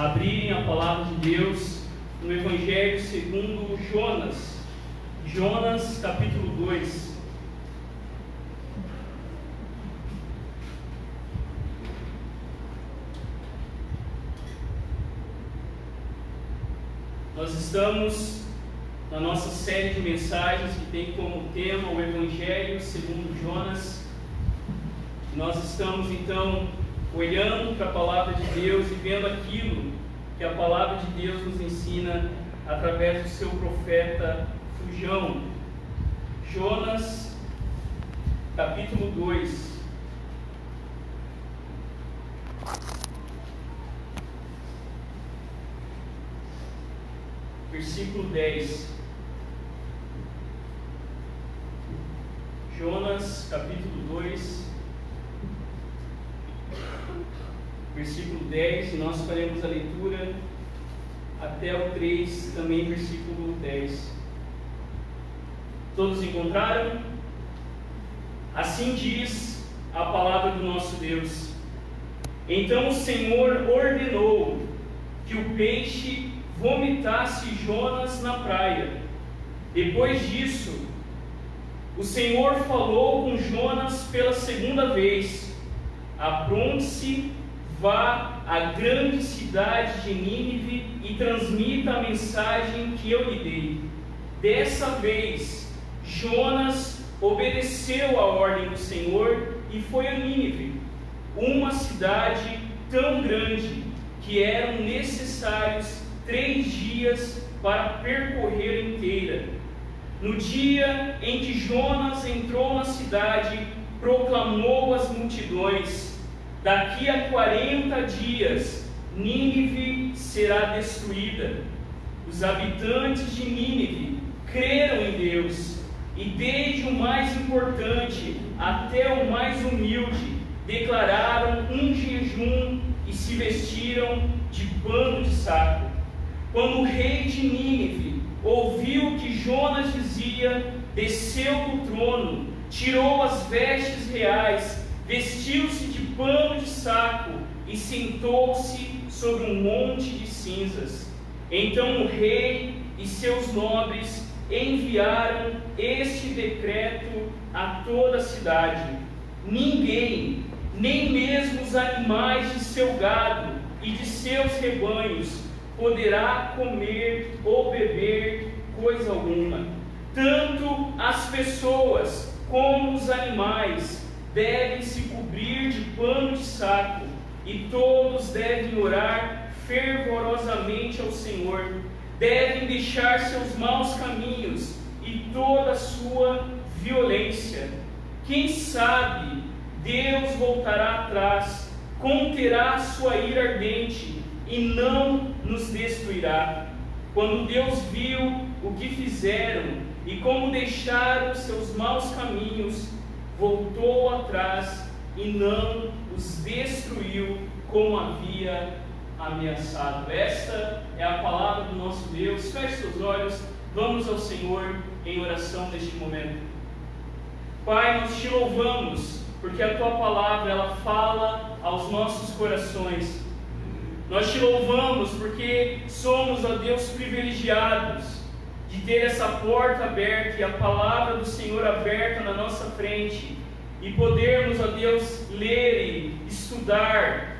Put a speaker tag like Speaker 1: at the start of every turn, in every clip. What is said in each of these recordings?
Speaker 1: abrirem a palavra de Deus no Evangelho segundo Jonas. Jonas, capítulo 2. Nós estamos na nossa série de mensagens que tem como tema o Evangelho segundo Jonas. Nós estamos então olhando para a palavra de Deus e vendo aquilo que a palavra de Deus nos ensina através do seu profeta Fujão. Jonas, capítulo 2. Versículo 10. Jonas, capítulo 2, versículo 10, e nós faremos a leitura até o 3, também versículo 10. Todos encontraram? Assim diz a palavra do nosso Deus. Então o Senhor ordenou que o peixe vomitasse Jonas na praia. Depois disso, o Senhor falou com Jonas pela segunda vez: Apronte-se Vá à grande cidade de Nínive e transmita a mensagem que eu lhe dei. Dessa vez, Jonas obedeceu a ordem do Senhor e foi a Nínive, uma cidade tão grande que eram necessários três dias para percorrer inteira. No dia em que Jonas entrou na cidade, proclamou às multidões: Daqui a 40 dias, Nínive será destruída. Os habitantes de Nínive creram em Deus, e desde o mais importante até o mais humilde, declararam um jejum e se vestiram de pano de saco. Quando o rei de Nínive ouviu o que Jonas dizia, desceu do trono, tirou as vestes reais vestiu-se de pano de saco e sentou-se sobre um monte de cinzas. Então o rei e seus nobres enviaram este decreto a toda a cidade: ninguém, nem mesmo os animais de seu gado e de seus rebanhos, poderá comer ou beber coisa alguma. Tanto as pessoas como os animais devem se cobrir de pano de saco, e todos devem orar fervorosamente ao Senhor, devem deixar seus maus caminhos e toda sua violência. Quem sabe Deus voltará atrás, conterá sua ira ardente e não nos destruirá. Quando Deus viu o que fizeram e como deixaram seus maus caminhos, voltou atrás e não os destruiu como havia ameaçado. Esta é a palavra do nosso Deus. Feche seus olhos, vamos ao Senhor em oração neste momento. Pai, nós te louvamos porque a tua palavra ela fala aos nossos corações. Nós te louvamos porque somos, ó Deus, privilegiados de ter essa porta aberta e a palavra do Senhor aberta na nossa frente e podermos, ó Deus, ler e estudar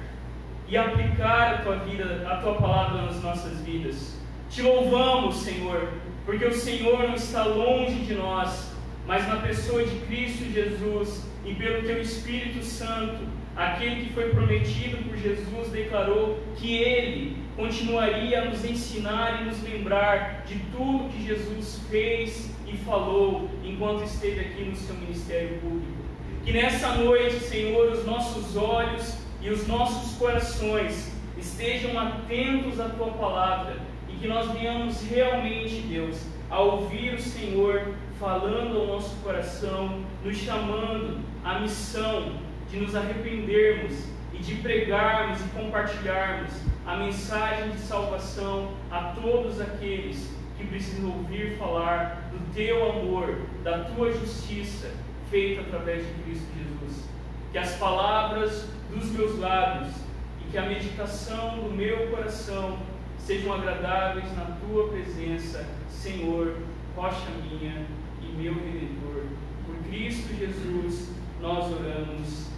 Speaker 1: e aplicar a tua vida, a tua palavra nas nossas vidas. Te louvamos, Senhor, porque o Senhor não está longe de nós, mas na pessoa de Cristo Jesus e pelo teu Espírito Santo, aquele que foi prometido por Jesus declarou que ele continuaria a nos ensinar e nos lembrar de tudo que Jesus fez e falou enquanto esteve aqui no seu ministério público. Que nessa noite, Senhor, os nossos olhos e os nossos corações estejam atentos à tua palavra e que nós venhamos realmente, Deus, a ouvir o Senhor falando ao nosso coração, nos chamando à missão de nos arrependermos e de pregarmos e compartilharmos a mensagem de salvação a todos aqueles que precisam ouvir falar do teu amor, da tua justiça feita através de Cristo Jesus. Que as palavras dos meus lábios e que a meditação do meu coração sejam agradáveis na tua presença, Senhor, rocha minha e meu redentor. Por Cristo Jesus nós oramos.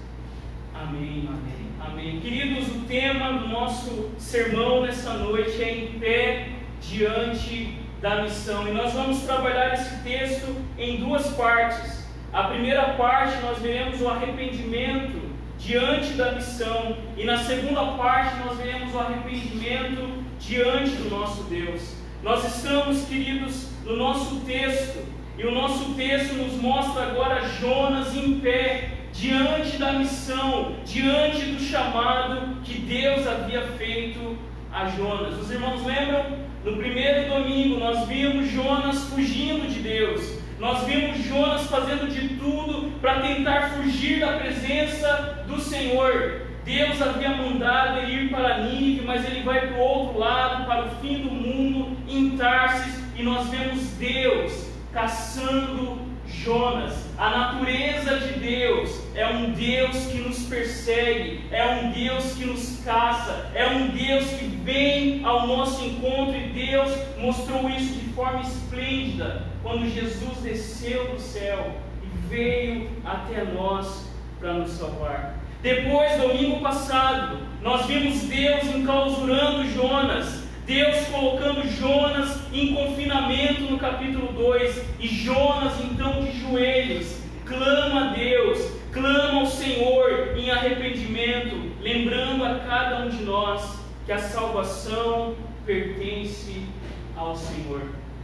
Speaker 1: Amém. Amém. Amém. Queridos, o tema do nosso sermão nessa noite é em pé diante da missão. E nós vamos trabalhar esse texto em duas partes. A primeira parte nós veremos o arrependimento diante da missão, e na segunda parte nós veremos o arrependimento diante do nosso Deus. Nós estamos, queridos, no nosso texto, e o nosso texto nos mostra agora Jonas em pé, diante da missão, diante do chamado que Deus havia feito a Jonas. Os irmãos lembram? No primeiro domingo nós vimos Jonas fugindo de Deus. Nós vimos Jonas fazendo de tudo para tentar fugir da presença do Senhor. Deus havia mandado ele ir para Nínive, mas ele vai para o outro lado, para o fim do mundo, em Tarsis, e nós vemos Deus caçando Jonas. A natureza de Deus é um Deus que nos persegue, é um Deus que nos caça, é um Deus que vem ao nosso encontro e Deus mostrou isso de forma esplêndida quando Jesus desceu do céu e veio até nós para nos salvar. Depois, domingo passado, nós vimos Deus enclausurando Jonas, Deus colocando Jonas em confinamento no capítulo 2, e Jonas então de joelhos, clama a Deus, clama ao Senhor em arrependimento, lembrando a cada um de nós que a salvação pertence ao Senhor.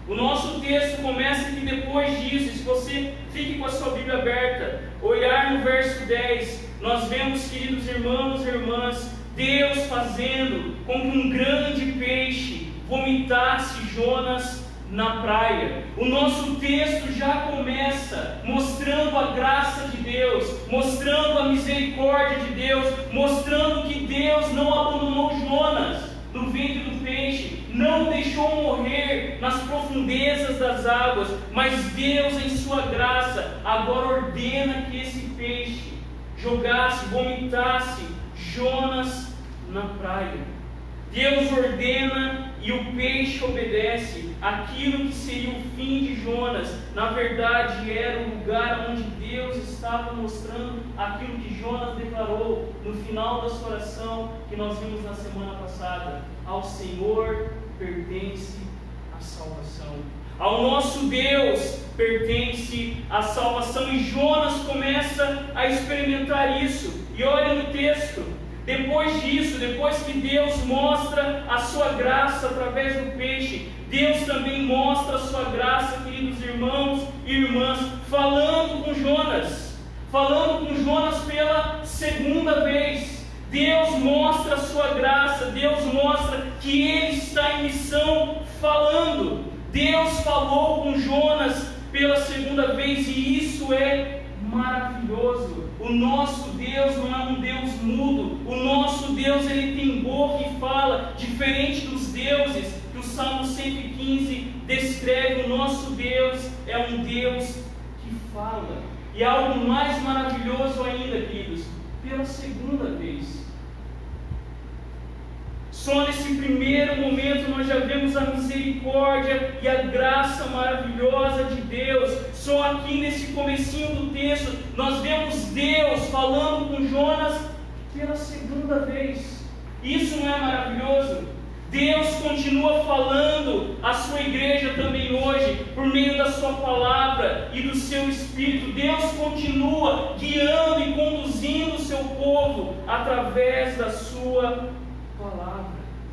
Speaker 1: O nosso texto começa que depois disso, se você fique com a sua Bíblia aberta, olhar no verso 10, nós vemos, queridos irmãos e irmãs, Deus fazendo com que um grande peixe vomitasse Jonas na praia. O nosso texto já começa mostrando a graça de Deus, mostrando a misericórdia de Deus, mostrando que Deus não abandonou Jonas no ventre do peixe, não o deixou morrer nas profundezas das águas, mas Deus, em sua graça, agora ordena que esse peixe jogasse, vomitasse Jonas na praia. Deus ordena e o peixe obedece. Aquilo que seria o fim de Jonas, na verdade era o lugar onde Deus estava mostrando aquilo que Jonas declarou no final da sua oração que nós vimos na semana passada. Ao Senhor pertence a salvação. Ao nosso Deus pertence a salvação. E Jonas começa a experimentar isso. E olha no texto. Depois disso, depois que Deus mostra a sua graça através do peixe, Deus também mostra a sua graça, queridos irmãos e irmãs, falando com Jonas, falando com Jonas pela segunda vez. Deus mostra a sua graça, Deus mostra que Ele está em missão falando. Deus falou com Jonas pela segunda vez e isso é maravilhoso. O nosso Deus não é um Deus mudo. O nosso Deus ele tem boca e fala, diferente dos deuses que o Salmo 115 descreve. O nosso Deus é um Deus que fala. E algo mais maravilhoso ainda, queridos, pela segunda vez. Só nesse primeiro momento nós já vemos a misericórdia e a graça maravilhosa de Deus. Só aqui nesse comecinho do texto nós vemos Deus falando com Jonas pela segunda vez. Isso não é maravilhoso? Deus continua falando à sua igreja também hoje, por meio da sua palavra e do seu espírito. Deus continua guiando e conduzindo o seu povo através da sua palavra.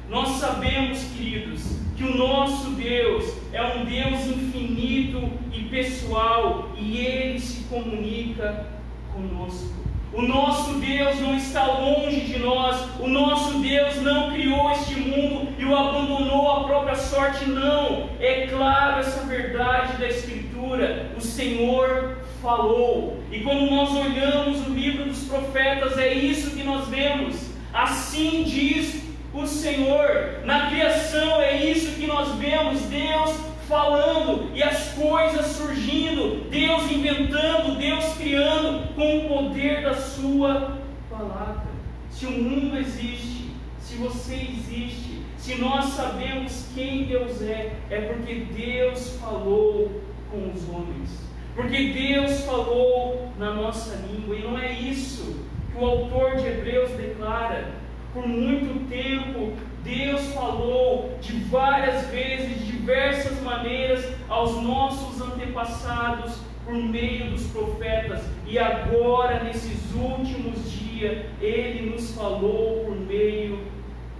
Speaker 1: Nós sabemos, queridos, que o nosso Deus é um Deus infinito e pessoal e ele se comunica conosco. O nosso Deus não está longe de nós, o nosso Deus não criou este mundo e o abandonou à própria sorte, não. É claro essa verdade da Escritura: o Senhor falou. E quando nós olhamos o livro dos profetas, é isso que nós vemos. Assim diz o Senhor. Na criação é isso que nós vemos: Deus falando e as coisas surgindo, Deus inventando, Deus criando com o poder da Sua palavra. Se o mundo existe, se você existe, se nós sabemos quem Deus é, é porque Deus falou com os homens. Porque Deus falou na nossa língua, e não é isso que o autor de Hebreus declara. Por muito tempo, Deus falou de várias vezes, de diversas maneiras, aos nossos antepassados por meio dos profetas, e agora, nesses últimos dias, Ele nos falou por meio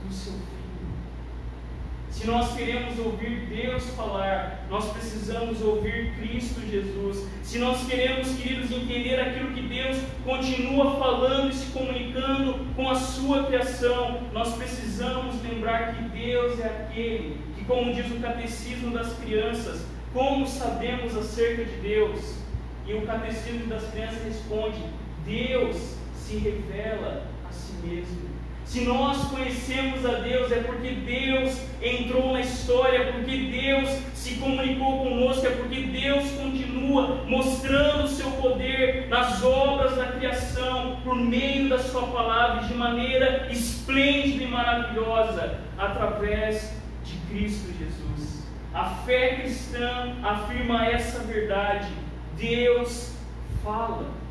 Speaker 1: do seu. Se nós queremos ouvir Deus falar, nós precisamos ouvir Cristo Jesus. Se nós queremos, queridos, entender aquilo que Deus continua falando e se comunicando com a sua criação, nós precisamos lembrar que Deus é aquele que, como diz o catecismo das crianças, como sabemos acerca de Deus? E o catecismo das crianças responde: Deus se revela a si mesmo. Se nós conhecemos a Deus, é porque Deus entrou na história, porque Deus se comunicou conosco, é porque Deus continua mostrando o seu poder nas obras da criação, por meio da Sua palavra, de maneira esplêndida e maravilhosa, através de Cristo Jesus. A fé cristã afirma essa verdade. Deus fala.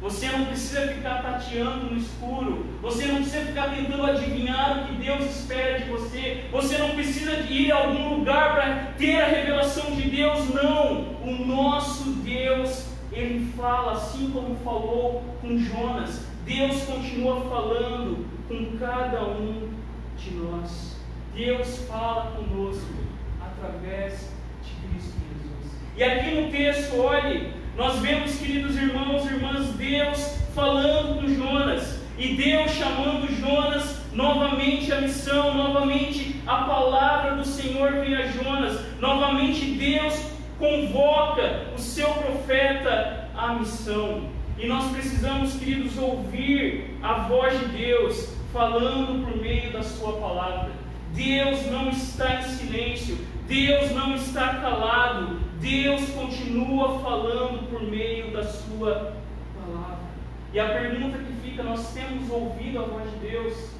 Speaker 1: Você não precisa ficar tateando no escuro. Você não precisa ficar tentando adivinhar o que Deus espera de você. Você não precisa ir a algum lugar para ter a revelação de Deus. Não. O nosso Deus, ele fala assim como falou com Jonas. Deus continua falando com cada um de nós. Deus fala conosco através de Cristo Jesus. E aqui no texto, olhe, nós vemos, queridos irmãos e irmãs, Deus falando com Jonas e Deus chamando Jonas novamente à missão, novamente a palavra do Senhor vem a Jonas, novamente Deus convoca o seu profeta à missão. E nós precisamos, queridos, ouvir a voz de Deus falando por meio da Sua palavra. Deus não está em silêncio, Deus não está calado, Deus continua falando por meio da Sua palavra. E a pergunta que fica: nós temos ouvido a voz de Deus?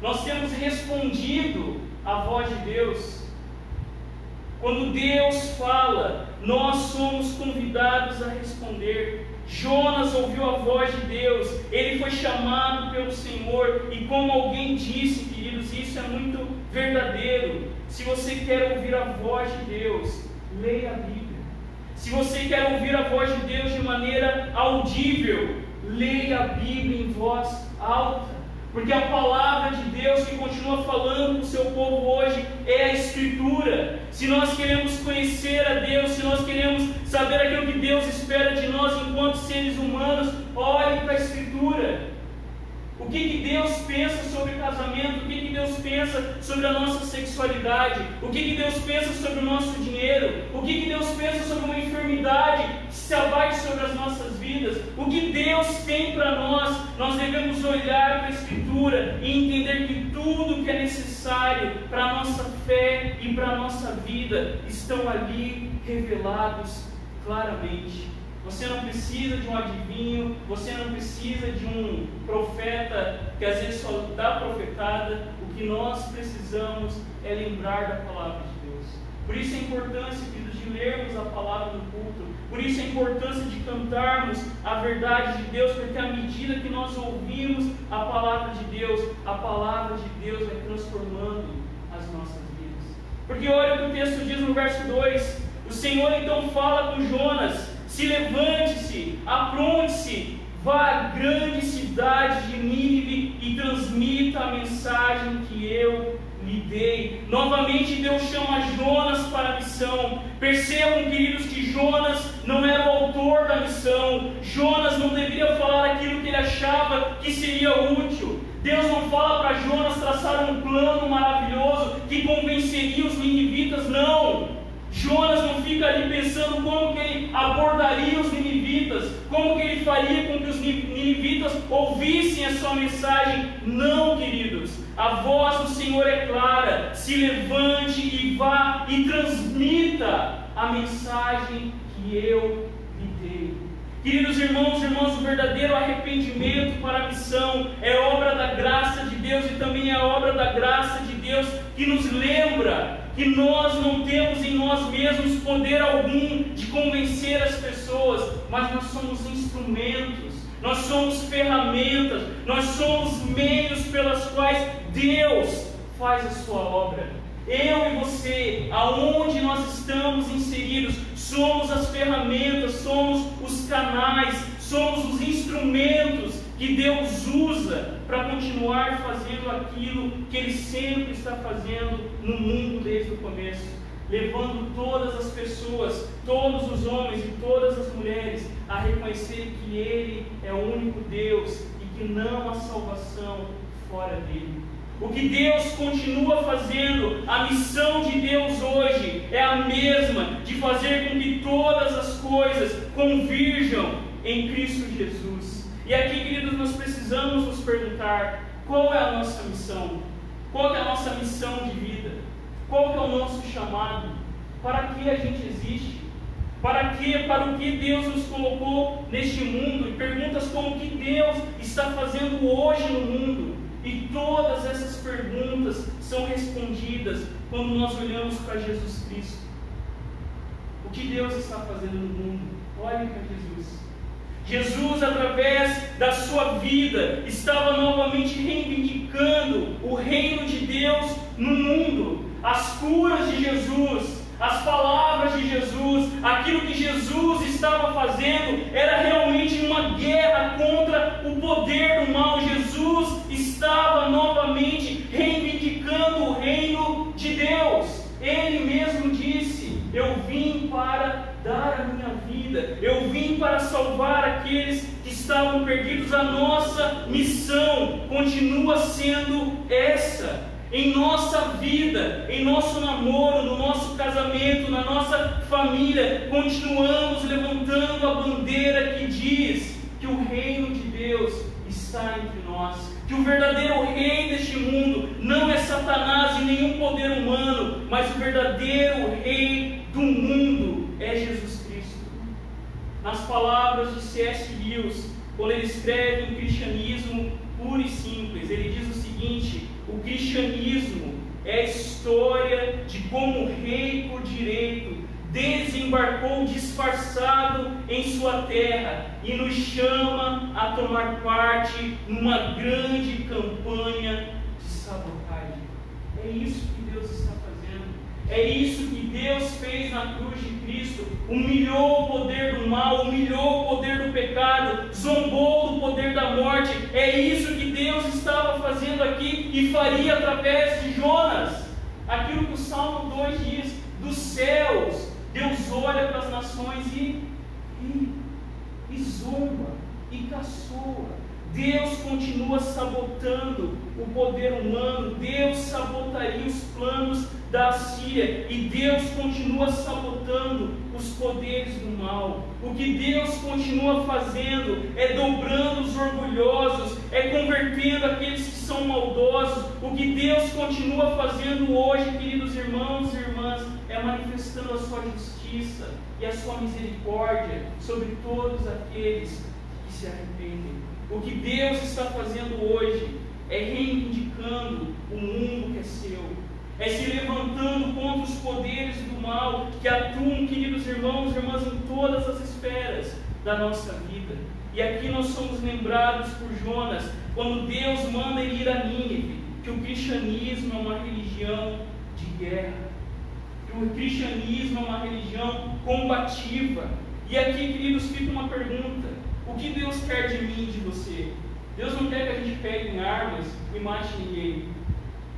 Speaker 1: Nós temos respondido à voz de Deus? Quando Deus fala, nós somos convidados a responder. Jonas ouviu a voz de Deus, ele foi chamado pelo Senhor, e como alguém disse, queridos, isso é muito verdadeiro. Se você quer ouvir a voz de Deus, leia a Bíblia. Se você quer ouvir a voz de Deus de maneira audível, leia a Bíblia em voz alta. Porque a palavra de Deus que continua falando com o seu povo hoje é a Escritura. Se nós queremos conhecer a Deus, se nós queremos saber aquilo que Deus espera de nós enquanto seres humanos, olhe para a Escritura. O que, que Deus pensa sobre casamento? O que, que Deus pensa sobre a nossa sexualidade? O que, que Deus pensa sobre o nosso dinheiro? O que, que Deus pensa sobre uma enfermidade que se abate sobre as nossas vidas? O que Deus tem para nós? Nós devemos olhar para a Escritura e entender que tudo que é necessário para a nossa fé e para a nossa vida estão ali revelados claramente. Você não precisa de um adivinho, você não precisa de um profeta que às vezes só dá profetada. O que nós precisamos é lembrar da palavra de Deus. Por isso a importância, queridos, de lermos a palavra no culto. Por isso a importância de cantarmos a verdade de Deus, porque à medida que nós ouvimos a palavra de Deus, a palavra de Deus vai transformando as nossas vidas. Porque olha o que o texto diz no verso 2: o Senhor então fala com Jonas se levante-se, apronte-se, vá à grande cidade de Nínive e transmita a mensagem que eu lhe dei. Novamente Deus chama Jonas para a missão. Percebam, queridos, que Jonas não era o autor da missão. Jonas não deveria falar aquilo que ele achava que seria útil. Deus não fala para Jonas traçar um plano maravilhoso que convenceria os ninivitas, não. Jonas não fica ali pensando como que ele abordaria os ninivitas, como que ele faria com que os ninivitas ouvissem a sua mensagem. Não, queridos. A voz do Senhor é clara. Se levante e vá e transmita a mensagem que eu lhe dei. Queridos irmãos e irmãs, o verdadeiro arrependimento para a missão é obra da graça de Deus e também é obra da graça de Deus que nos lembra que nós não temos em nós mesmos poder algum de convencer as pessoas, mas nós somos instrumentos, nós somos ferramentas, nós somos meios pelas quais Deus faz a sua obra. Eu e você, aonde nós estamos inseridos, somos as ferramentas, somos os canais, somos os instrumentos que Deus usa para continuar fazendo aquilo que Ele sempre está fazendo no mundo desde o começo, levando todas as pessoas, todos os homens e todas as mulheres a reconhecer que Ele é o único Deus e que não há salvação fora dele. O que Deus continua fazendo, a missão de Deus hoje é a mesma, de fazer com que todas as coisas convirjam em Cristo Jesus. E aqui, queridos, nós precisamos nos perguntar qual é a nossa missão, qual é a nossa missão de vida, qual é o nosso chamado, para que a gente existe, para que, para o que Deus nos colocou neste mundo, e perguntas como que Deus está fazendo hoje no mundo. E todas essas perguntas são respondidas quando nós olhamos para Jesus Cristo. O que Deus está fazendo no mundo? Olhe para Jesus. Jesus, através da sua vida, estava novamente reivindicando o reino de Deus no mundo. As curas de Jesus, as palavras de Jesus, aquilo que Jesus estava fazendo, era realmente uma guerra contra o poder do mal. Jesus estava novamente reivindicando o reino de Deus. Ele mesmo disse: Eu vim para dar a minha vida, eu vim para salvar aqueles que estavam perdidos. A nossa missão continua sendo essa em nossa vida, em nosso namoro, no nosso casamento, na nossa família, continuamos levantando a bandeira que diz que o reino de Deus está entre nós, que o verdadeiro rei deste mundo não é Satanás e nenhum poder humano, mas o verdadeiro rei do mundo é Jesus Cristo. Nas palavras de C.S. Lewis, quando ele escreve o cristianismo puro e simples, ele diz o seguinte o cristianismo é a história de como o rei por direito desembarcou disfarçado em sua terra e nos chama a tomar parte numa grande campanha de sabotagem. É isso que Deus está fazendo. É isso que Deus fez na cruz de Cristo. Humilhou o poder do mal, humilhou o poder do pecado, zombou do poder da morte. É isso que Deus estava fazendo aqui e faria através de Jonas. Aquilo que o Salmo 2 diz: dos céus, Deus olha para as nações e, e, e zomba, e caçoa. Deus continua sabotando o poder humano, Deus sabotaria os planos da Síria e Deus continua sabotando os poderes do mal. O que Deus continua fazendo é dobrando os orgulhosos, é convertendo aqueles que são maldosos. O que Deus continua fazendo hoje, queridos irmãos e irmãs, é manifestando a sua justiça e a sua misericórdia sobre todos aqueles que se arrependem. O que Deus está fazendo hoje é reivindicando o mundo que é seu, é se levantando contra os poderes do mal que atuam, queridos irmãos e irmãs, em todas as esferas da nossa vida. E aqui nós somos lembrados por Jonas, quando Deus manda ele ir a Nínive, que o cristianismo é uma religião de guerra, que o cristianismo é uma religião combativa. E aqui, queridos, fica uma pergunta: o que Deus quer de mim e de você? Deus não quer que a gente pegue em armas e mate ninguém.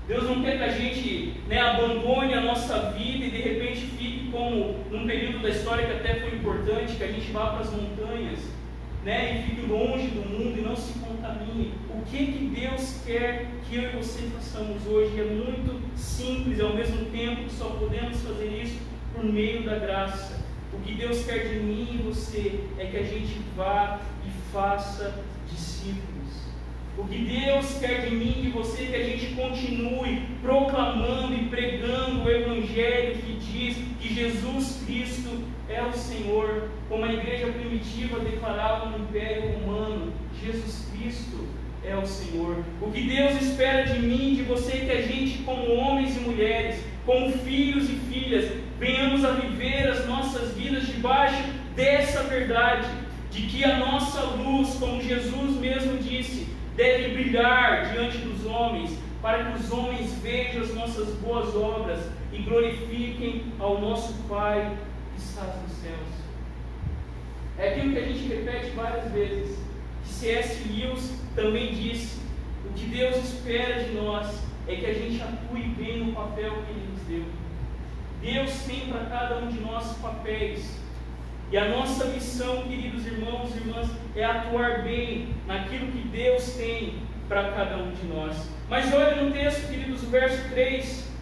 Speaker 1: Deus não quer que a gente né, abandone a nossa vida e de repente fique como num período da história que até foi importante, que a gente vá para as montanhas né, e fique longe do mundo e não se contamine. O que, que Deus quer que eu e você façamos hoje? É muito simples, ao mesmo tempo que só podemos fazer isso por meio da graça. Que Deus quer de mim e você é que a gente vá e faça discípulos. O que Deus quer de mim e de você é que a gente continue proclamando e pregando o Evangelho que diz que Jesus Cristo é o Senhor, como a igreja primitiva declarava no Império Romano: Jesus Cristo é o Senhor. O que Deus espera de mim e de você é que a gente, como homens e mulheres, como filhos e filhas, venhamos a viver as nossas vidas debaixo dessa verdade, de que a nossa luz, como Jesus mesmo disse, deve brilhar diante dos homens, para que os homens vejam as nossas boas obras e glorifiquem ao nosso Pai que está nos céus. É aquilo que a gente repete várias vezes. C.S. Lewis também disse: o que Deus espera de nós é que a gente atue bem no papel que Ele nos deu. Deus tem para cada um de nós papéis. E a nossa missão, queridos irmãos e irmãs, é atuar bem naquilo que Deus tem para cada um de nós. Mas olha no texto, queridos, o verso 3.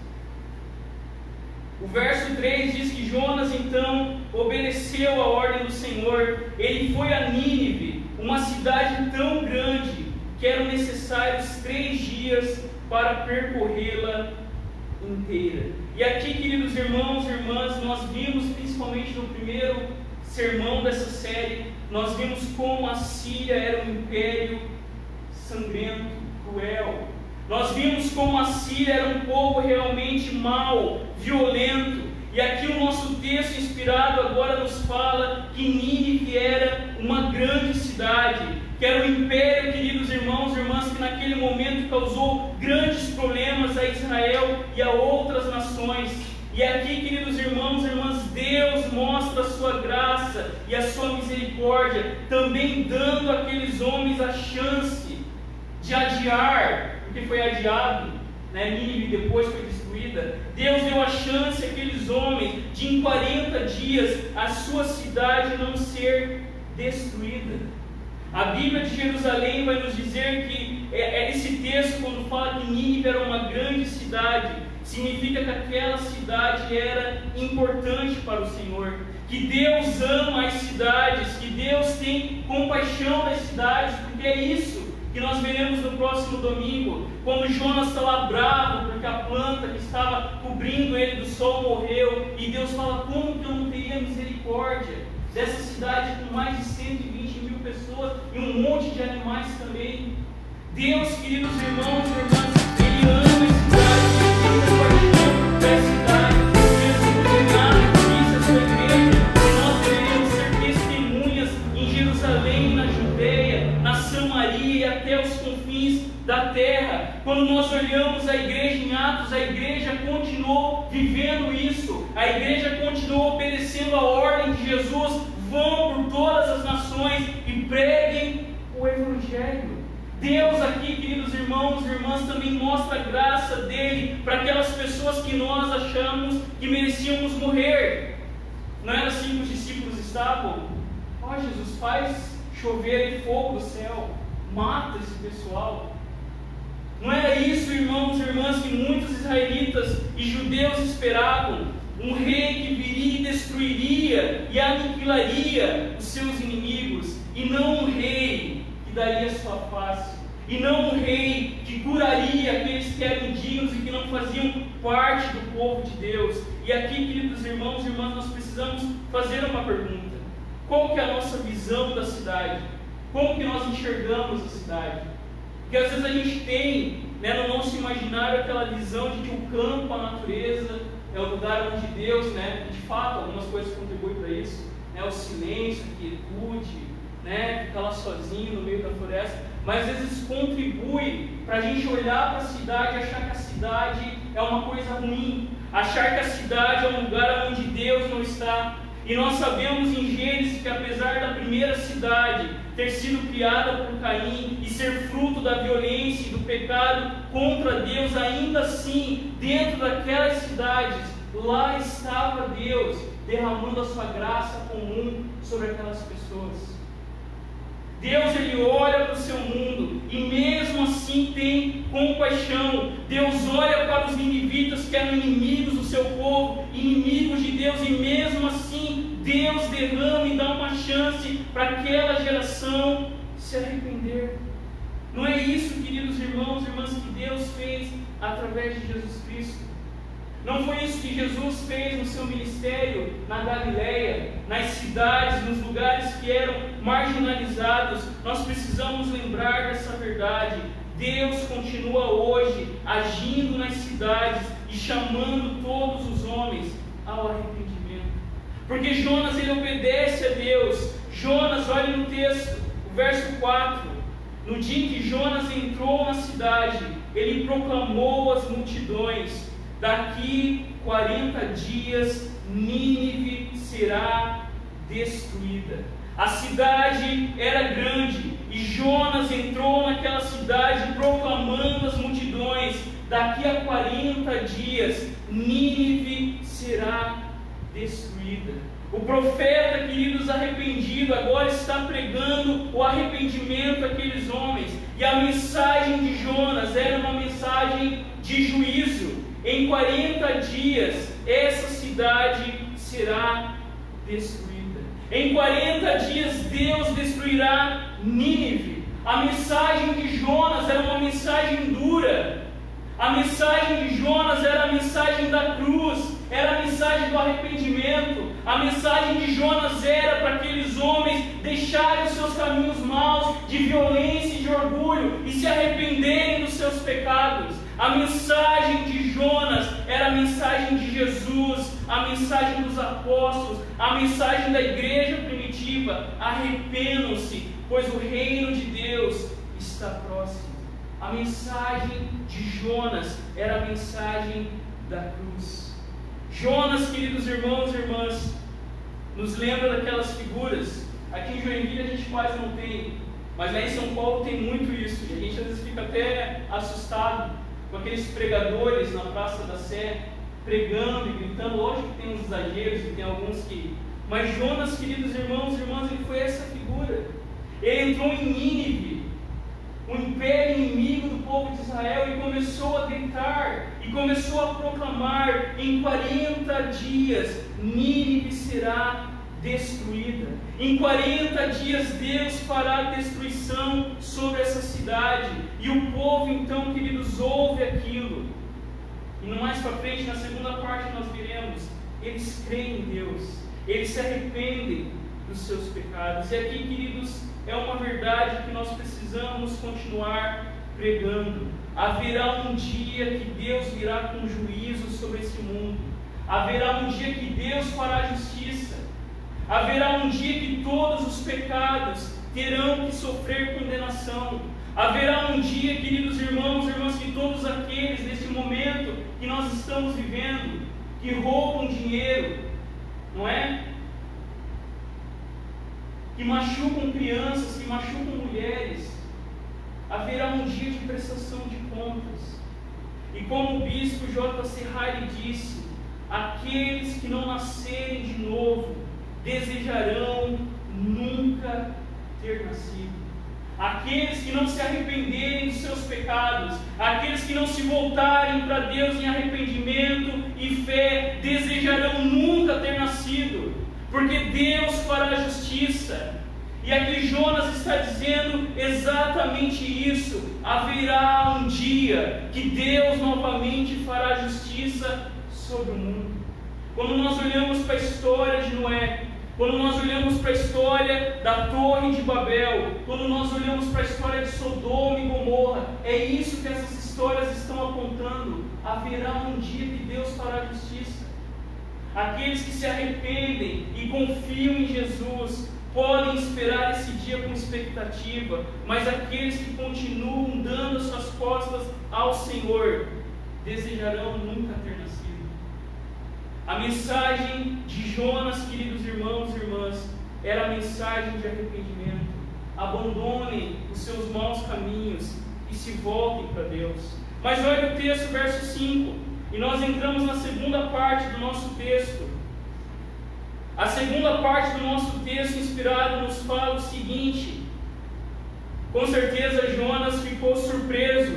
Speaker 1: O verso 3 diz que Jonas então obedeceu a ordem do Senhor. Ele foi a Nínive, uma cidade tão grande que eram necessários três dias para percorrê-la inteira. E aqui, queridos irmãos e irmãs, nós vimos principalmente no primeiro sermão dessa série, nós vimos como a Síria era um império sangrento, cruel. Nós vimos como a Síria era um povo realmente mau, violento. E aqui o nosso texto inspirado agora nos fala que Nínive era uma grande cidade, que era um império, queridos irmãos e irmãs, que naquele momento causou grandes problemas a Israel e a outras nações. E aqui, queridos irmãos e irmãs, Deus mostra a sua graça e a sua misericórdia, também dando àqueles homens a chance de adiar, porque foi adiado, né? Nínive depois foi destruída. Deus deu a chance àqueles homens de em 40 dias a sua cidade não ser destruída. A Bíblia de Jerusalém vai nos dizer que é, é, esse texto, quando fala que Nínive era uma grande cidade, significa que aquela cidade era importante para o Senhor, que Deus ama as cidades, que Deus tem compaixão das cidades, porque é isso que nós veremos no próximo domingo, quando Jonas está lá bravo, porque a planta que estava cobrindo ele do sol morreu, e Deus fala: como que eu não teria misericórdia dessa cidade com mais de 120 pessoas e um monte de animais também. Deus, queridos irmãos e irmãs, Ele ama a cidade, Ele paixão pela cidade. Jesus nada disse a sua igreja que nós devemos ser testemunhas em Jerusalém, na Judeia, na Samaria e até os confins da terra. Quando nós olhamos a igreja em Atos, a igreja continuou vivendo isso, a igreja continuou obedecendo a ordem de Jesus, vão por todas as nações preguem o Evangelho. Deus aqui, queridos irmãos e irmãs, também mostra a graça dele para aquelas pessoas que nós achamos que merecíamos morrer. Não era assim que os discípulos estavam? Ó oh, Jesus, faz chover fogo do céu, mata esse pessoal. Não era isso, irmãos e irmãs, que muitos israelitas e judeus esperavam um rei que viria e destruiria e aniquilaria os seus inimigos, e não um rei que daria sua face, e não um rei que curaria aqueles que eram indignos e que não faziam parte do povo de Deus. E aqui, queridos irmãos e irmãs, nós precisamos fazer uma pergunta: qual que é a nossa visão da cidade? Como que nós enxergamos a cidade? Porque às vezes a gente tem né, no nosso imaginário aquela visão de que o campo, a natureza, é o lugar onde Deus, né, de fato, algumas coisas contribuem para isso, né, o silêncio, a quietude, né, ficar lá sozinho no meio da floresta, mas às vezes contribui para a gente olhar para a cidade e achar que a cidade é uma coisa ruim, achar que a cidade é um lugar onde Deus não está. E nós sabemos em Gênesis que apesar da primeira cidade ter sido criada por Caim e ser fruto da violência e do pecado contra Deus, ainda assim, dentro daquelas cidades, lá estava Deus derramando a sua graça comum sobre aquelas pessoas. Deus ele olha para o seu mundo e mesmo assim tem compaixão. Deus olha para os ninivitas que eram inimigos do seu povo, inimigos de Deus, e mesmo assim Deus derrama e dá uma chance para aquela geração se arrepender. Não é isso, queridos irmãos e irmãs, que Deus fez através de Jesus Cristo. Não foi isso que Jesus fez no seu ministério na Galileia, nas cidades, nos lugares que eram marginalizados. Nós precisamos lembrar dessa verdade. Deus continua hoje agindo nas cidades e chamando todos os homens ao arrependimento. Porque Jonas ele obedece a Deus. Jonas, olhe no texto, o verso 4. No dia em que Jonas entrou na cidade, ele proclamou às multidões: Daqui 40 dias Nínive será destruída. A cidade era grande e Jonas entrou naquela cidade proclamando às multidões: daqui a 40 dias Nínive será destruída. O profeta, queridos, arrependido, agora está pregando o arrependimento àqueles homens. E a mensagem de Jonas era uma mensagem de juízo. Em 40 dias, essa cidade será destruída. Em 40 dias, Deus destruirá Nínive. A mensagem de Jonas era uma mensagem dura. A mensagem de Jonas era a mensagem da cruz, era a mensagem do arrependimento. A mensagem de Jonas era para aqueles homens deixarem os seus caminhos maus de violência e de orgulho e se arrependerem dos seus pecados. A mensagem de Jonas era a mensagem de Jesus, a mensagem dos apóstolos, a mensagem da igreja primitiva. Arrependam-se, pois o reino de Deus está próximo. A mensagem de Jonas era a mensagem da cruz. Jonas, queridos irmãos e irmãs, nos lembra daquelas figuras. Aqui em Joinville a gente quase não tem, mas lá em São Paulo tem muito isso. E a gente às vezes fica até assustado com aqueles pregadores na Praça da Sé, pregando e gritando. Lógico que tem uns exageros e tem alguns que. Mas Jonas, queridos irmãos e irmãs, ele foi essa figura. Ele entrou em Nínive, o império inimigo do povo de Israel, e começou a deitar, e começou a proclamar: em 40 dias Nínive será destruída. Em 40 dias Deus fará destruição sobre essa cidade. E o povo, então, queridos, ouve aquilo. E no mais para frente, na segunda parte, nós veremos. Eles creem em Deus. Eles se arrependem dos seus pecados. E aqui, queridos, é uma verdade que nós precisamos continuar pregando. Haverá um dia que Deus virá com juízo sobre esse mundo. Haverá um dia que Deus fará justiça. Haverá um dia que todos os pecados terão que sofrer condenação. Haverá um dia, queridos irmãos e irmãs, que todos aqueles neste momento que nós estamos vivendo, que roubam dinheiro, não é? Que machucam crianças, que machucam mulheres, haverá um dia de prestação de contas. E como o bispo J.C. Riley disse, aqueles que não nascerem de novo desejarão nunca ter nascido. Aqueles que não se arrependerem dos seus pecados, aqueles que não se voltarem para Deus em arrependimento e fé, desejarão nunca ter nascido, porque Deus fará justiça. E aqui Jonas está dizendo exatamente isso: haverá um dia que Deus novamente fará justiça sobre o mundo. Quando nós olhamos para a história de Noé, quando nós olhamos para a história da Torre de Babel, quando nós olhamos para a história de Sodoma e Gomorra, é isso que essas histórias estão apontando. Haverá um dia que Deus fará justiça. Aqueles que se arrependem e confiam em Jesus podem esperar esse dia com expectativa, mas aqueles que continuam dando as suas costas ao Senhor desejarão nunca ter nascido. A mensagem de Jonas, queridos irmãos e irmãs, era a mensagem de arrependimento. Abandonem os seus maus caminhos e se voltem para Deus. Mas olha o texto, verso 5, e nós entramos na segunda parte do nosso texto. A segunda parte do nosso texto inspirado nos fala o seguinte: com certeza Jonas ficou surpreso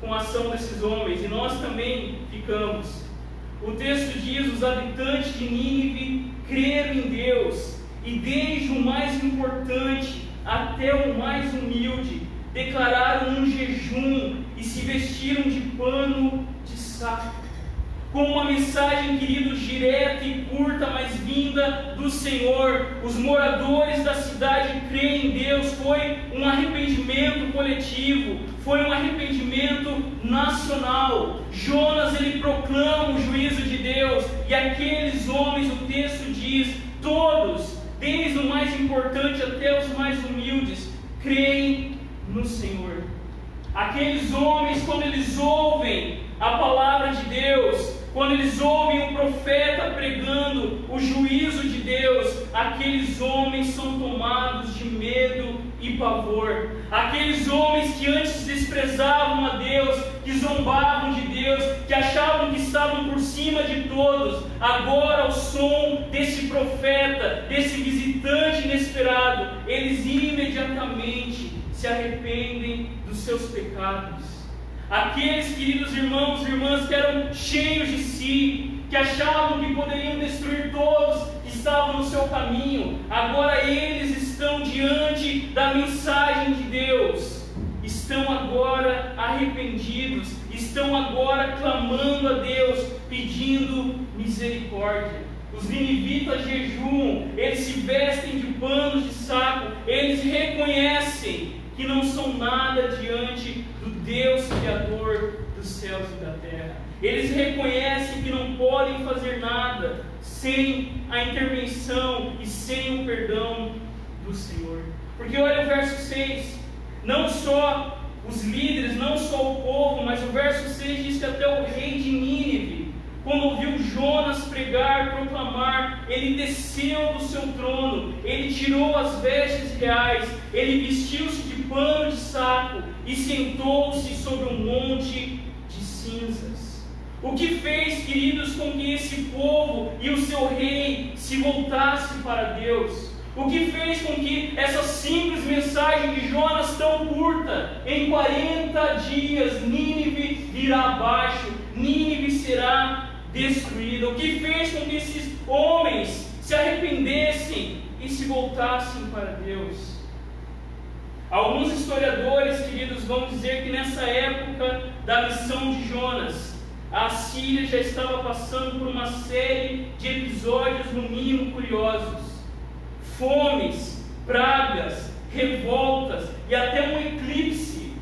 Speaker 1: com a ação desses homens, e nós também ficamos. O texto diz: os habitantes de Nínive creram em Deus, e desde o mais importante até o mais humilde declararam um jejum e se vestiram de pano de saco com uma mensagem, queridos, direta e curta, mas vinda do Senhor. Os moradores da cidade creem em Deus. Foi um arrependimento coletivo, foi um arrependimento nacional. Jonas ele proclama o juízo de Deus e aqueles homens, o texto diz, todos, desde o mais importante até os mais humildes, creem no Senhor. Aqueles homens, quando eles ouvem a palavra de Deus, quando eles ouvem o profeta pregando o juízo de Deus, aqueles homens são tomados de medo e pavor. Aqueles homens que antes desprezavam a Deus, que zombavam de Deus, que achavam que estavam por cima de todos, agora ao som desse profeta, desse visitante inesperado, eles imediatamente se arrependem dos seus pecados Aqueles queridos irmãos e irmãs que eram cheios de si, que achavam que poderiam destruir todos que estavam no seu caminho, agora eles estão diante da mensagem de Deus, estão agora arrependidos, estão agora clamando a Deus, pedindo misericórdia. Os ninivitas jejuam, eles se vestem de panos de saco, eles reconhecem que não são nada diante do Deus Criador dos céus e da terra. Eles reconhecem que não podem fazer nada sem a intervenção e sem o perdão do Senhor. Porque olha o verso 6: não só os líderes, não só o povo, mas o verso 6 diz que até o rei de Nínive, quando ouviu Jonas pregar, proclamar, ele desceu do seu trono, ele tirou as vestes reais, ele vestiu-se de pano de saco e sentou-se sobre um monte de cinzas. O que fez, queridos, com que esse povo e o seu rei se voltassem para Deus? O que fez com que essa simples mensagem de Jonas tão curta, em 40 dias Nínive virá abaixo, Nínive será destruída? O que fez com que esses homens se arrependessem e se voltassem para Deus? Alguns historiadores, queridos, vão dizer que nessa época da missão de Jonas, a Síria já estava passando por uma série de episódios, no mínimo curiosos: fomes, pragas, revoltas e até um eclipse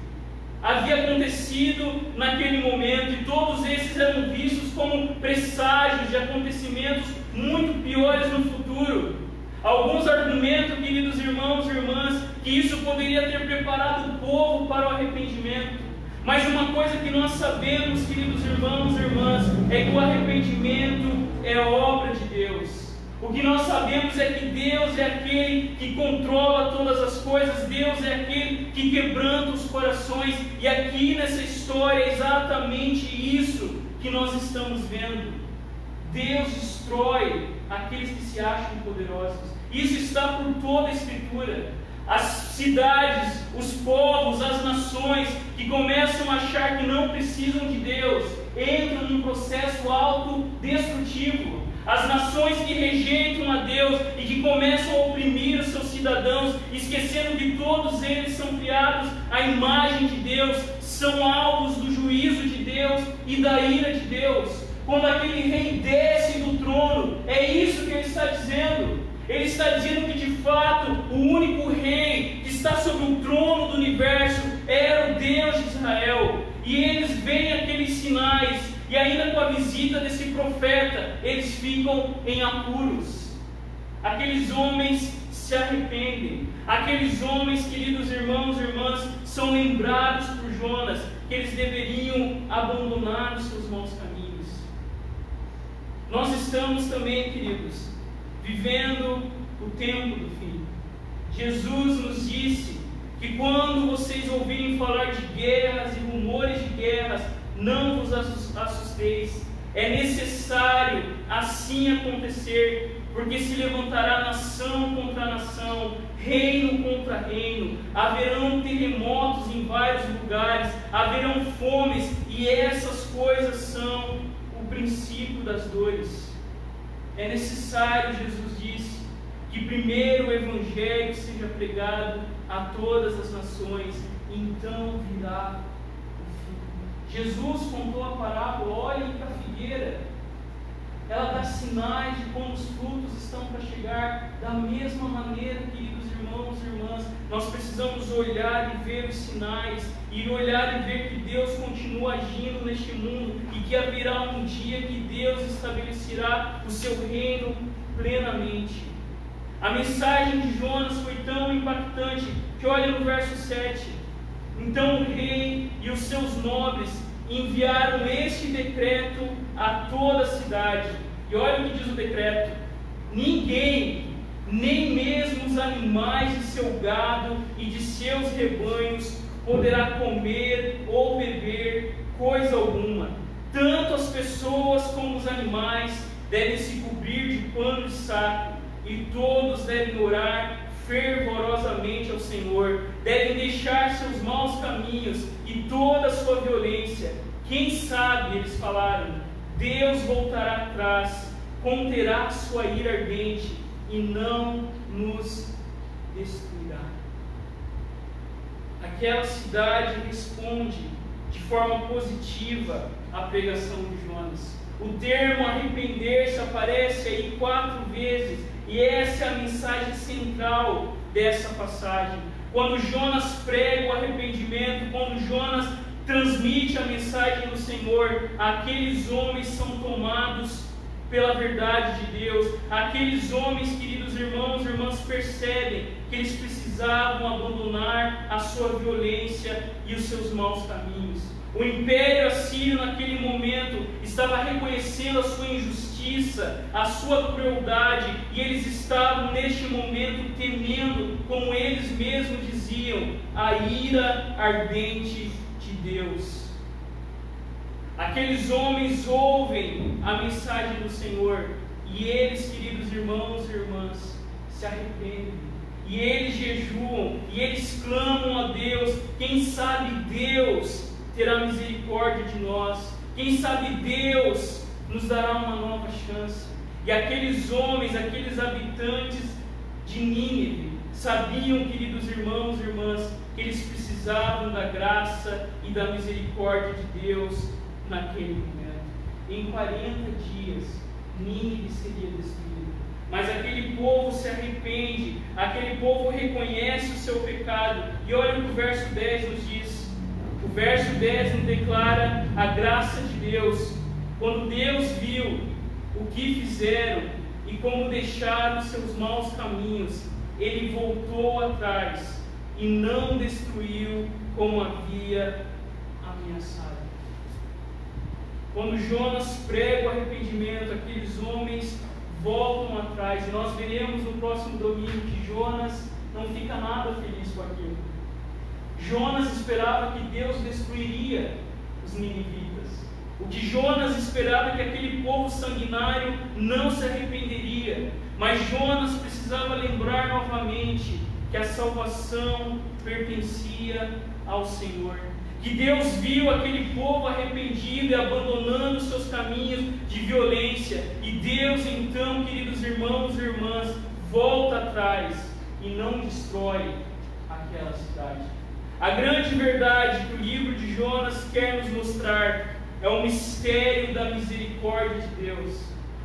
Speaker 1: havia acontecido naquele momento, e todos esses eram vistos como presságios de acontecimentos muito piores no futuro. Alguns argumentam, queridos irmãos e irmãs, que isso poderia ter preparado o povo para o arrependimento. Mas uma coisa que nós sabemos, queridos irmãos e irmãs, é que o arrependimento é obra de Deus. O que nós sabemos é que Deus é aquele que controla todas as coisas, Deus é aquele que quebranta os corações, e aqui nessa história é exatamente isso que nós estamos vendo. Deus destrói aqueles que se acham poderosos. Isso está por toda a Escritura. As cidades, os povos, as nações que começam a achar que não precisam de Deus, entram num processo autodestrutivo. As nações que rejeitam a Deus e que começam a oprimir os seus cidadãos, esquecendo que todos eles são criados à imagem de Deus, são alvos do juízo de Deus e da ira de Deus quando aquele rei desce do trono, é isso que ele está dizendo. Ele está dizendo que de fato o único rei que está sobre o trono do universo era o Deus de Israel. E eles veem aqueles sinais, e ainda com a visita desse profeta, eles ficam em apuros. Aqueles homens se arrependem. Aqueles homens, queridos irmãos e irmãs, são lembrados por Jonas que eles deveriam abandonar os seus maus caminhos. Nós estamos também, queridos, vivendo o tempo do fim. Jesus nos disse que quando vocês ouvirem falar de guerras e rumores de guerras, não vos assusteis. É necessário assim acontecer, porque se levantará nação contra nação, reino contra reino, haverão terremotos em vários lugares, haverão fomes, e essas coisas são princípio das dores. É necessário, Jesus disse, que primeiro o Evangelho seja pregado a todas as nações então virá o fim. Jesus contou a parábola: olhem para a figueira, ela dá sinais de como os frutos estão para chegar. Da mesma maneira, queridos irmãos e irmãs, nós precisamos olhar e ver os sinais, e olhar e ver que Deus continua agindo neste mundo e que haverá um dia que Deus estabelecerá o seu reino plenamente. A mensagem de Jonas foi tão impactante que olha no verso 7. Então o rei e os seus nobres enviaram este decreto a toda a cidade. E olha o que diz o decreto: ninguém, nem mesmo os animais de seu gado e de seus rebanhos, poderá comer ou beber coisa alguma. Tanto as pessoas como os animais devem se cobrir de pano de saco, e todos devem orar fervorosamente ao Senhor, devem deixar seus maus caminhos e toda a sua violência. Quem sabe, eles falaram, Deus voltará atrás, conterá sua ira ardente e não nos destruirá. Aquela cidade responde de forma positiva à pregação de Jonas. O termo arrepender-se aparece aí quatro vezes e essa é a mensagem central dessa passagem. Quando Jonas prega o arrependimento, quando Jonas transmite a mensagem do Senhor, aqueles homens são tomados pela verdade de Deus. Aqueles homens, queridos irmãos e irmãs, percebem que eles precisavam abandonar a sua violência e os seus maus caminhos. O império assírio, naquele momento, estava reconhecendo a sua injustiça a sua crueldade, e eles estavam neste momento temendo, como eles mesmos diziam, a ira ardente de Deus. Aqueles homens ouvem a mensagem do Senhor e eles, queridos irmãos e irmãs, se arrependem. E eles jejuam, e eles clamam a Deus. Quem sabe Deus terá misericórdia de nós. Quem sabe Deus nos dará uma nova chance. E aqueles homens, aqueles habitantes de Nínive, sabiam, queridos irmãos e irmãs, que eles precisavam da graça e da misericórdia de Deus naquele momento. Em 40 dias, Nínive seria destruída. Mas aquele povo se arrepende, aquele povo reconhece o seu pecado. E olha o que o verso 10 nos diz. Verso 10 nos declara a graça de Deus quando Deus viu o que fizeram e como deixaram seus maus caminhos, ele voltou atrás e não destruiu como havia ameaçado. Quando Jonas prega o arrependimento, aqueles homens voltam atrás, e nós veremos no próximo domingo que Jonas não fica nada feliz com aquilo. Jonas esperava que Deus destruiria os ninivitas. O que Jonas esperava é que aquele povo sanguinário não se arrependeria, mas Jonas precisava lembrar novamente que a salvação pertencia ao Senhor. Que Deus viu aquele povo arrependido e abandonando seus caminhos de violência. E Deus, então, queridos irmãos e irmãs, volta atrás e não destrói aquela cidade. A grande verdade que o livro de Jonas quer nos mostrar é o mistério da misericórdia de Deus.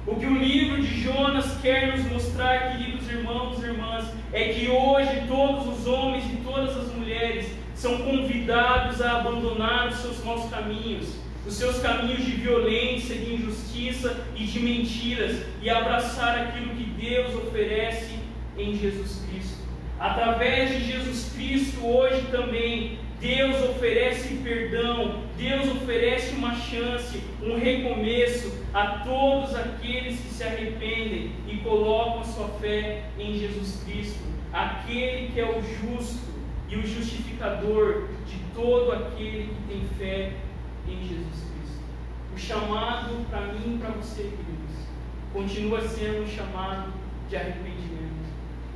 Speaker 1: O que o livro de Jonas quer nos mostrar, queridos irmãos e irmãs, é que hoje todos os homens e todas as mulheres são convidados a abandonar os seus maus caminhos, os seus caminhos de violência, de injustiça e de mentiras, e abraçar aquilo que Deus oferece em Jesus Cristo. Através de Jesus Cristo, hoje também, Deus oferece perdão, Deus oferece uma chance, um recomeço a todos aqueles que se arrependem e colocam sua fé em Jesus Cristo, aquele que é o justo e o justificador de todo aquele que tem fé em Jesus Cristo. O chamado para mim e para você, queridos, continua sendo um chamado de arrependimento.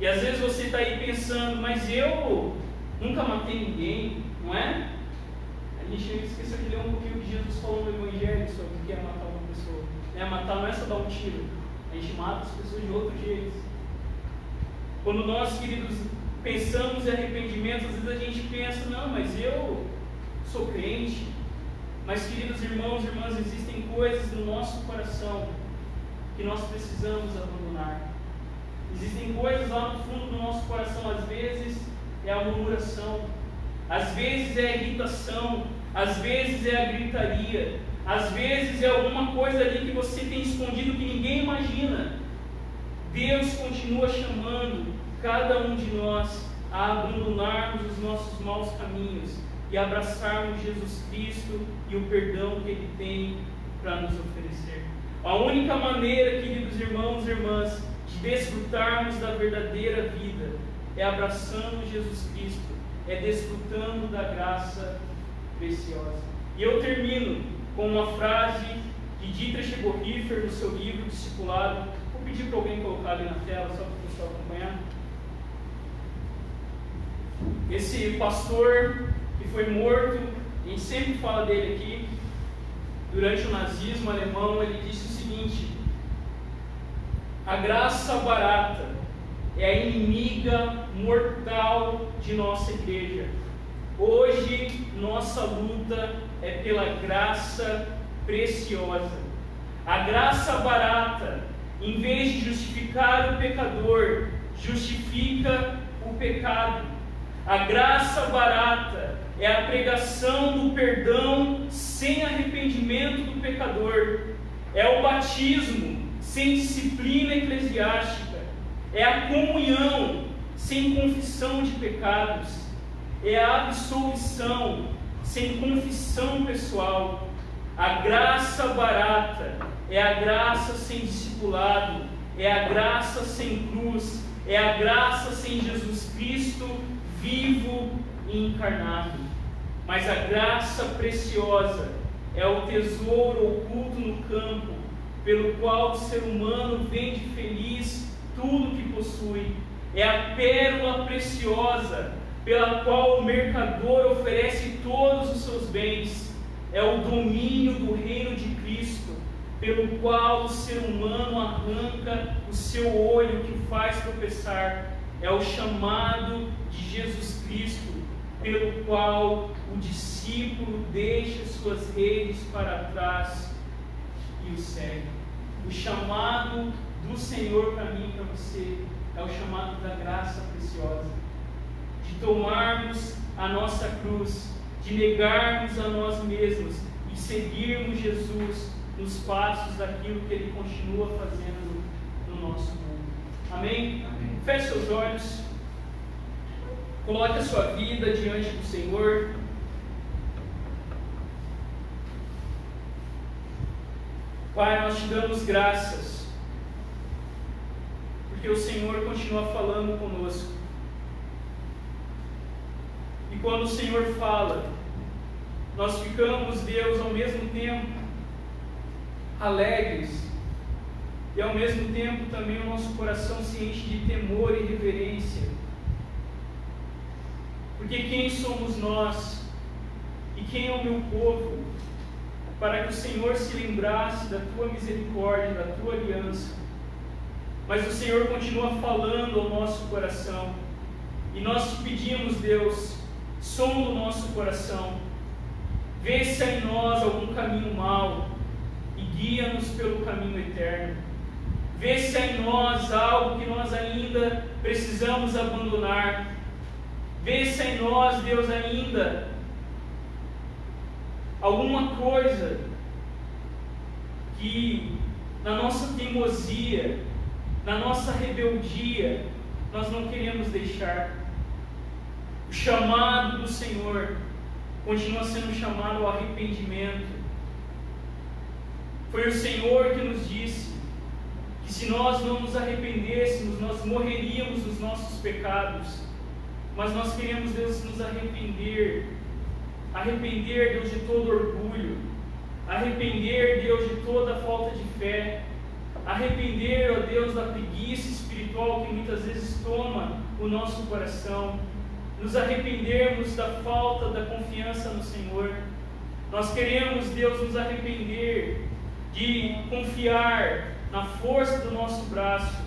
Speaker 1: E às vezes você está aí pensando, mas eu nunca matei ninguém, não é? A gente esqueceu de ler um pouquinho o que Jesus falou no Evangelho sobre o que é matar uma pessoa. É, matar não é só dar um tiro, a gente mata as pessoas de outro jeito. Quando nós, queridos, pensamos em arrependimento, às vezes a gente pensa, não, mas eu sou crente. Mas, queridos irmãos e irmãs, existem coisas no nosso coração que nós precisamos abandonar. Existem coisas lá no fundo do nosso coração, às vezes é a murmuração, às vezes é a irritação, às vezes é a gritaria, às vezes é alguma coisa ali que você tem escondido que ninguém imagina. Deus continua chamando cada um de nós a abandonarmos os nossos maus caminhos e abraçarmos Jesus Cristo e o perdão que Ele tem para nos oferecer. A única maneira, queridos irmãos e irmãs, desfrutarmos da verdadeira vida é abraçando Jesus Cristo, é desfrutando da graça preciosa. E eu termino com uma frase de Dietrich Bonhoeffer no seu livro Discipulado. Vou pedir para alguém colocar ali na tela, só para o pessoal acompanhar. Esse pastor que foi morto, a gente sempre fala dele aqui, durante o nazismo alemão, ele disse o seguinte: a graça barata é a inimiga mortal de nossa igreja. Hoje, nossa luta é pela graça preciosa. A graça barata, em vez de justificar o pecador, justifica o pecado. A graça barata é a pregação do perdão sem arrependimento do pecador. É o batismo sem disciplina eclesiástica. É a comunhão sem confissão de pecados. É a absolvição sem confissão pessoal. A graça barata é a graça sem discipulado, é a graça sem cruz, é a graça sem Jesus Cristo vivo e encarnado. Mas a graça preciosa é o tesouro oculto no campo, pelo qual o ser humano vende feliz tudo que possui. É a pérola preciosa pela qual o mercador oferece todos os seus bens. É o domínio do reino de Cristo, pelo qual o ser humano arranca o seu olho que o faz tropeçar é o chamado de Jesus Cristo, pelo qual o discípulo deixa suas redes para trás e o segue. O chamado do Senhor para mim e para você é o chamado da graça preciosa, de tomarmos a nossa cruz, de negarmos a nós mesmos e seguirmos Jesus nos passos daquilo que Ele continua fazendo no nosso mundo. Amém? Amém. Feche seus olhos. Coloque a sua vida diante do Senhor. Pai, nós te damos graças, porque o Senhor continua falando conosco. E quando o Senhor fala, nós ficamos, Deus, ao mesmo tempo alegres e ao mesmo tempo também o nosso coração se enche de temor e reverência. Porque quem somos nós e quem é o meu povo para que o Senhor se lembrasse da tua misericórdia, da tua aliança? Mas o Senhor continua falando ao nosso coração. E nós te pedimos, Deus, som do nosso coração. Vê se há em nós algum caminho mau e guia-nos pelo caminho eterno. Vê se há em nós algo que nós ainda precisamos abandonar. Vê se há em nós, Deus, ainda alguma coisa que na nossa teimosia, na nossa rebeldia, nós não queremos deixar. O chamado do Senhor continua sendo chamado ao arrependimento. Foi o Senhor que nos disse: que se nós não nos arrependêssemos, nós morreríamos dos nossos pecados. Mas nós queremos, Deus, nos arrepender. Arrepender, Deus, de todo orgulho. Arrepender, Deus, de toda falta de fé. Arrepender, ó Deus, da preguiça espiritual que muitas vezes toma o nosso coração. Nos arrependermos da falta da confiança no Senhor. Nós queremos, Deus, nos arrepender de confiar na força do nosso braço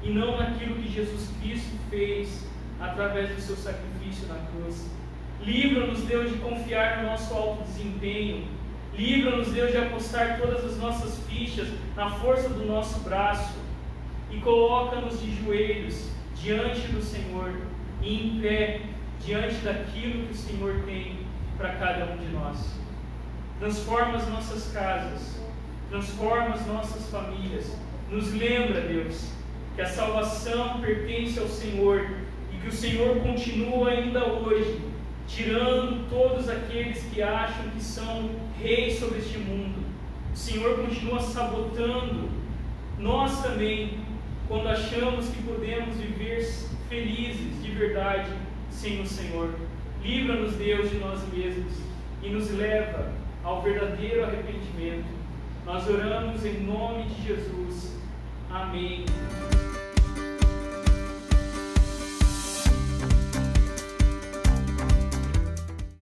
Speaker 1: e não naquilo que Jesus Cristo fez através do seu sacrifício na cruz. Livra-nos, Deus, de confiar no nosso alto desempenho. Livra-nos, Deus, de apostar todas as nossas fichas na força do nosso braço. E coloca-nos de joelhos diante do Senhor e em pé diante daquilo que o Senhor tem para cada um de nós. Transforma as nossas casas, transforma as nossas famílias. Nos lembra, Deus, que a salvação pertence ao Senhor e que o Senhor continua ainda hoje, tirando todos aqueles que acham que são reis sobre este mundo. O Senhor continua sabotando nós também, quando achamos que podemos viver felizes de verdade sem o Senhor. Livra-nos, Deus, de nós mesmos e nos leva ao verdadeiro arrependimento. Nós oramos em nome de Jesus. Amém.